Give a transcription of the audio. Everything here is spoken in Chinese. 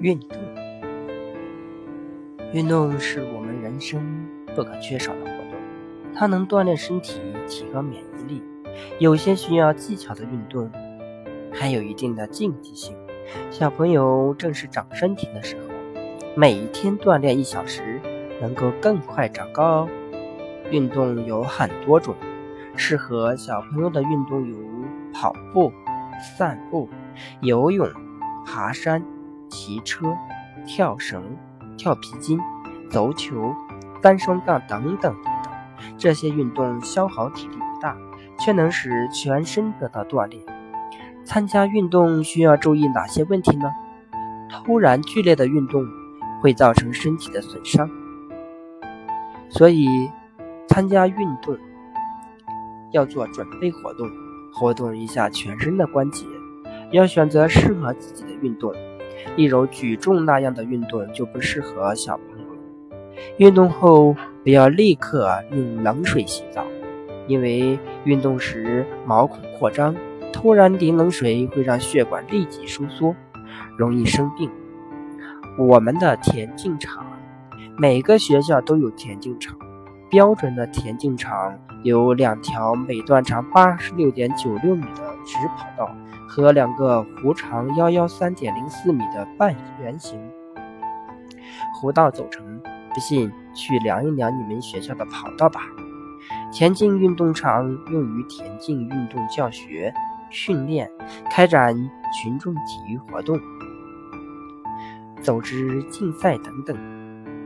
运动，运动是我们人生不可缺少的活动，它能锻炼身体，提高免疫力。有些需要技巧的运动，还有一定的竞技性。小朋友正是长身体的时候，每一天锻炼一小时，能够更快长高哦。运动有很多种，适合小朋友的运动有跑步、散步、游泳、爬山。骑车、跳绳、跳皮筋、走球、单双杠等等等等，这些运动消耗体力不大，却能使全身得到锻炼。参加运动需要注意哪些问题呢？突然剧烈的运动会造成身体的损伤，所以参加运动要做准备活动，活动一下全身的关节，要选择适合自己的运动。例如举重那样的运动就不适合小朋友。运动后不要立刻用冷水洗澡，因为运动时毛孔扩张，突然淋冷水会让血管立即收缩，容易生病。我们的田径场，每个学校都有田径场。标准的田径场有两条每段长八十六点九六米的直跑道。和两个弧长幺幺三点零四米的半圆形弧道组成，不信去量一量你们学校的跑道吧。田径运动场用于田径运动教学、训练、开展群众体育活动、组织竞赛等等。